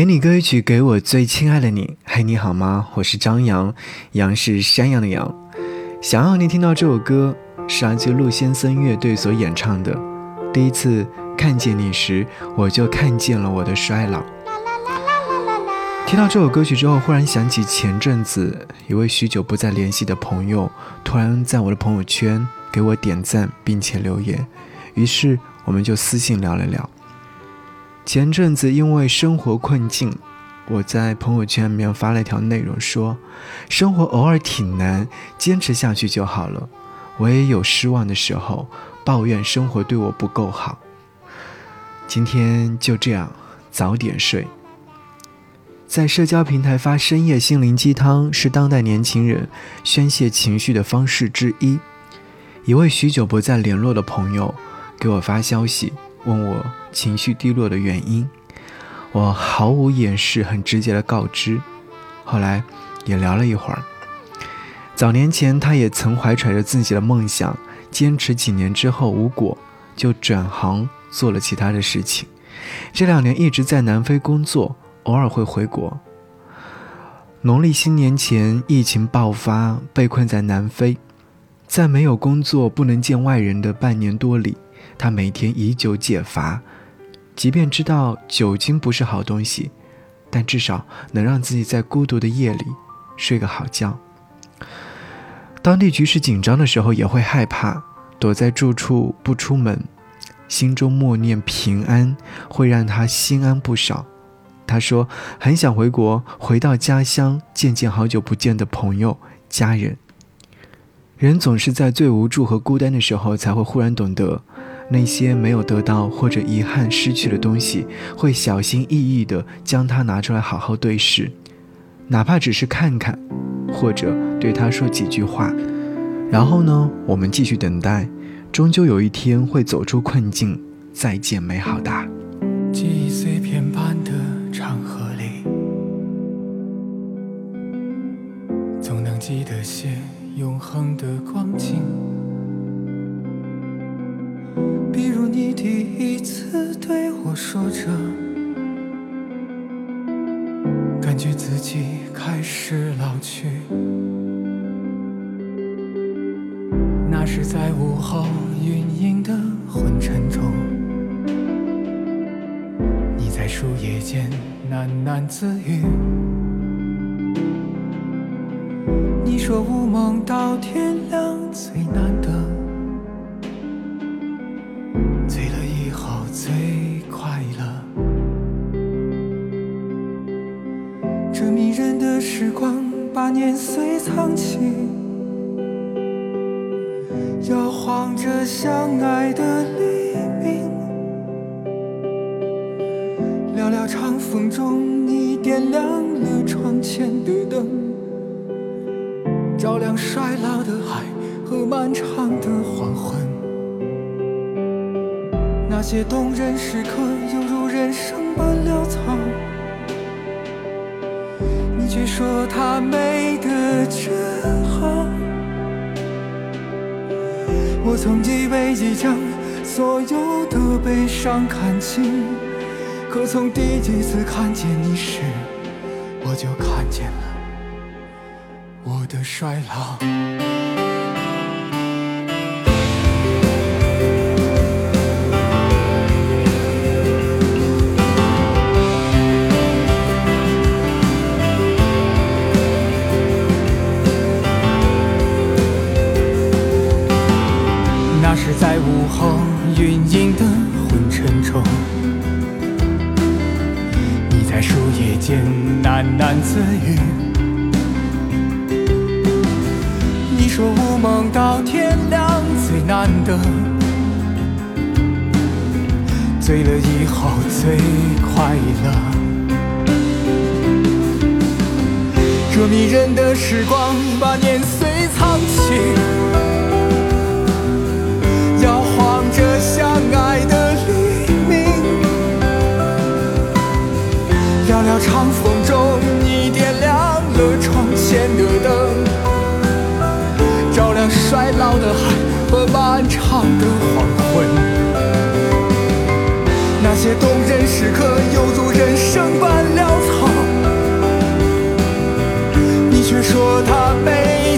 给你歌曲，给我最亲爱的你。嘿，你好吗？我是张扬，杨是山羊的羊。想要你听到这首歌，是来自陆先生乐队所演唱的。第一次看见你时，我就看见了我的衰老。听到这首歌曲之后，忽然想起前阵子一位许久不再联系的朋友，突然在我的朋友圈给我点赞并且留言，于是我们就私信聊了聊。前阵子因为生活困境，我在朋友圈里面发了一条内容，说生活偶尔挺难，坚持下去就好了。我也有失望的时候，抱怨生活对我不够好。今天就这样，早点睡。在社交平台发深夜心灵鸡汤，是当代年轻人宣泄情绪的方式之一。一位许久不再联络的朋友给我发消息。问我情绪低落的原因，我毫无掩饰，很直接的告知。后来也聊了一会儿。早年前，他也曾怀揣着自己的梦想，坚持几年之后无果，就转行做了其他的事情。这两年一直在南非工作，偶尔会回国。农历新年前，疫情爆发，被困在南非，在没有工作、不能见外人的半年多里。他每天以酒解乏，即便知道酒精不是好东西，但至少能让自己在孤独的夜里睡个好觉。当地局势紧张的时候，也会害怕，躲在住处不出门，心中默念平安，会让他心安不少。他说很想回国，回到家乡见见好久不见的朋友家人。人总是在最无助和孤单的时候，才会忽然懂得。那些没有得到或者遗憾失去的东西，会小心翼翼地将它拿出来好好对视，哪怕只是看看，或者对他说几句话。然后呢，我们继续等待，终究有一天会走出困境，再见美好的。记忆碎片般的长河里，总能记得些永恒的光景。次对我说着，感觉自己开始老去。那是在午后云影的昏沉中，你在树叶间喃喃自语。你说无梦到天亮最难得。时光把年岁藏起，摇晃着相爱的黎明。寥寥长风中，你点亮了窗前的灯，照亮衰老的海和漫长的黄昏。那些动人时刻，有说它美得真好。我曾以为已将所有的悲伤看清，可从第几次看见你时，我就看见了我的衰老。后云影的昏沉中，你在树叶间喃喃自语。你说无梦到天亮最难得，醉了以后最快乐。这迷人的时光把年岁藏起。这相爱的黎明，寥寥长风中，你点亮了窗前的灯，照亮衰老的海和漫长的黄昏。那些动人时刻，犹如人生般潦草，你却说它美。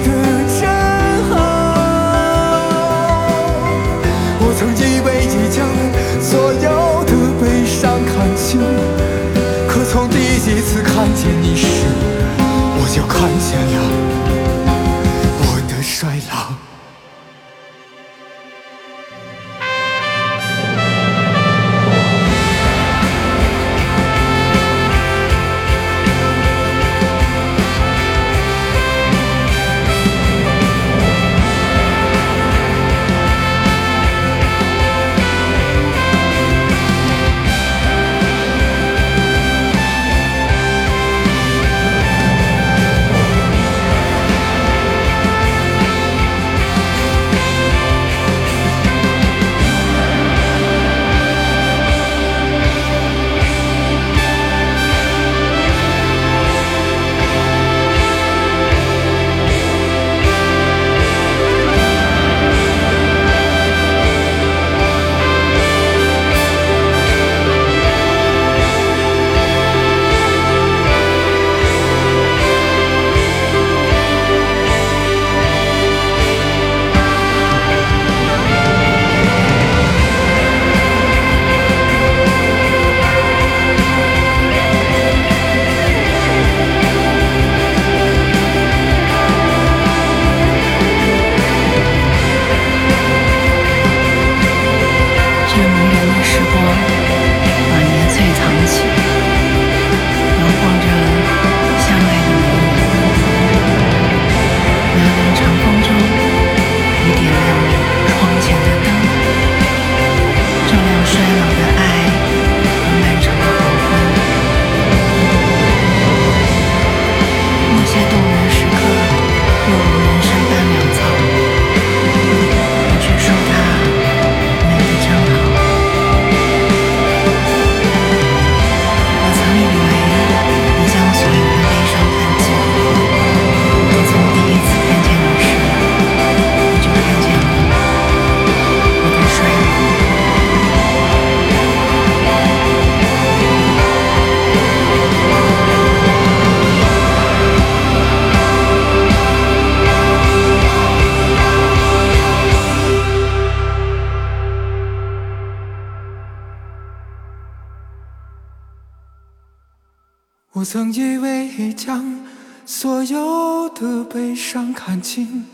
我曾以为已将所有的悲伤看清，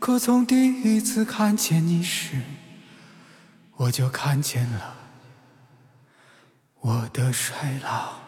可从第一次看见你时。我就看见了我的衰老。